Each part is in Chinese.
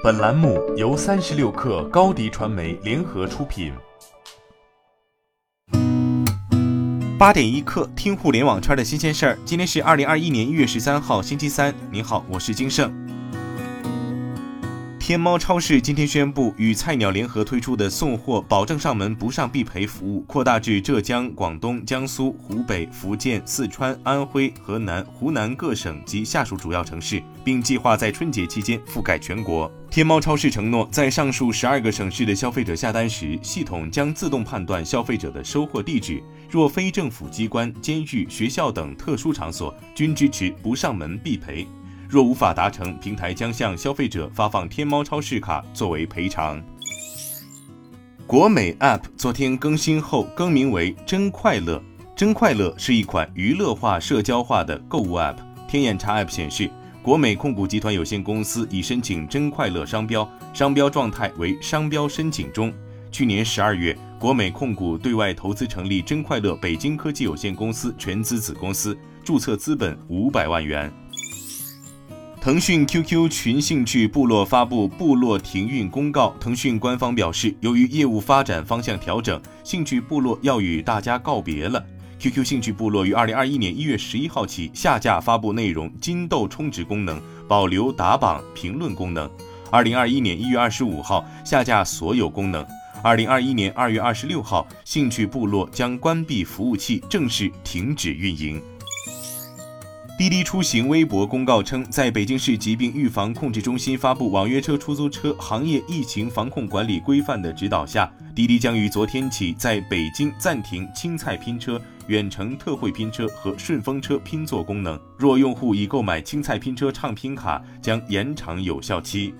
本栏目由三十六氪高低传媒联合出品。八点一刻，听互联网圈的新鲜事儿。今天是二零二一年一月十三号，星期三。您好，我是金盛。天猫超市今天宣布，与菜鸟联合推出的送货保证上门不上必赔服务扩大至浙江、广东、江苏、湖北、福建、四川、安徽、河南、湖南各省及下属主要城市，并计划在春节期间覆盖全国。天猫超市承诺，在上述十二个省市的消费者下单时，系统将自动判断消费者的收货地址，若非政府机关、监狱、学校等特殊场所，均支持不上门必赔。若无法达成，平台将向消费者发放天猫超市卡作为赔偿。国美 App 昨天更新后更名为“真快乐”，“真快乐”是一款娱乐化、社交化的购物 App。天眼查 App 显示，国美控股集团有限公司已申请“真快乐”商标，商标状态为商标申请中。去年十二月，国美控股对外投资成立“真快乐北京科技有限公司”全资子公司，注册资本五百万元。腾讯 QQ 群兴趣部落发布部落停运公告。腾讯官方表示，由于业务发展方向调整，兴趣部落要与大家告别了。QQ 兴趣部落于二零二一年一月十一号起下架发布内容金豆充值功能，保留打榜评论功能。二零二一年一月二十五号下架所有功能。二零二一年二月二十六号，兴趣部落将关闭服务器，正式停止运营。滴滴出行微博公告称，在北京市疾病预防控制中心发布网约车、出租车行业疫情防控管理规范的指导下，滴滴将于昨天起在北京暂停青菜拼车、远程特惠拼车和顺风车拼座功能。若用户已购买青菜拼车畅拼卡，将延长有效期。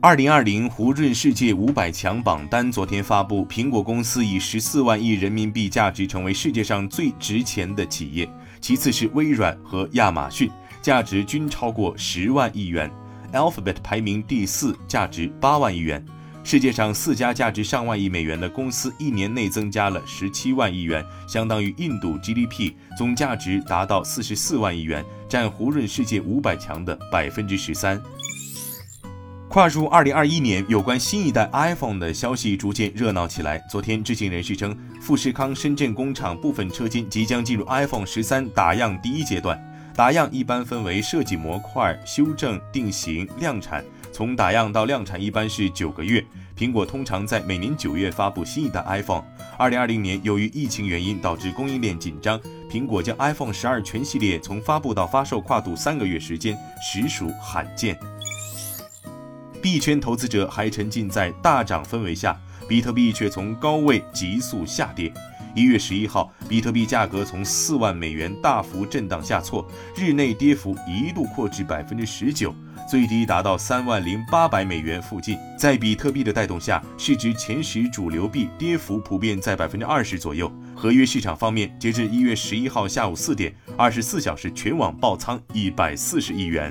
二零二零胡润世界五百强榜单昨天发布，苹果公司以十四万亿人民币价值成为世界上最值钱的企业。其次是微软和亚马逊，价值均超过十万亿元。Alphabet 排名第四，价值八万亿元。世界上四家价值上万亿美元的公司，一年内增加了十七万亿元，相当于印度 GDP，总价值达到四十四万亿元，占胡润世界五百强的百分之十三。跨入二零二一年，有关新一代 iPhone 的消息逐渐热闹起来。昨天，知情人士称，富士康深圳工厂部分车间即将进入 iPhone 十三打样第一阶段。打样一般分为设计模块、修正、定型、量产。从打样到量产一般是九个月。苹果通常在每年九月发布新一代 iPhone。二零二零年，由于疫情原因导致供应链紧张，苹果将 iPhone 十二全系列从发布到发售跨度三个月时间，实属罕见。币圈投资者还沉浸在大涨氛围下，比特币却从高位急速下跌。一月十一号，比特币价格从四万美元大幅震荡下挫，日内跌幅一度扩至百分之十九，最低达到三万零八百美元附近。在比特币的带动下，市值前十主流币跌幅普遍在百分之二十左右。合约市场方面，截至一月十一号下午四点，二十四小时全网爆仓一百四十亿元。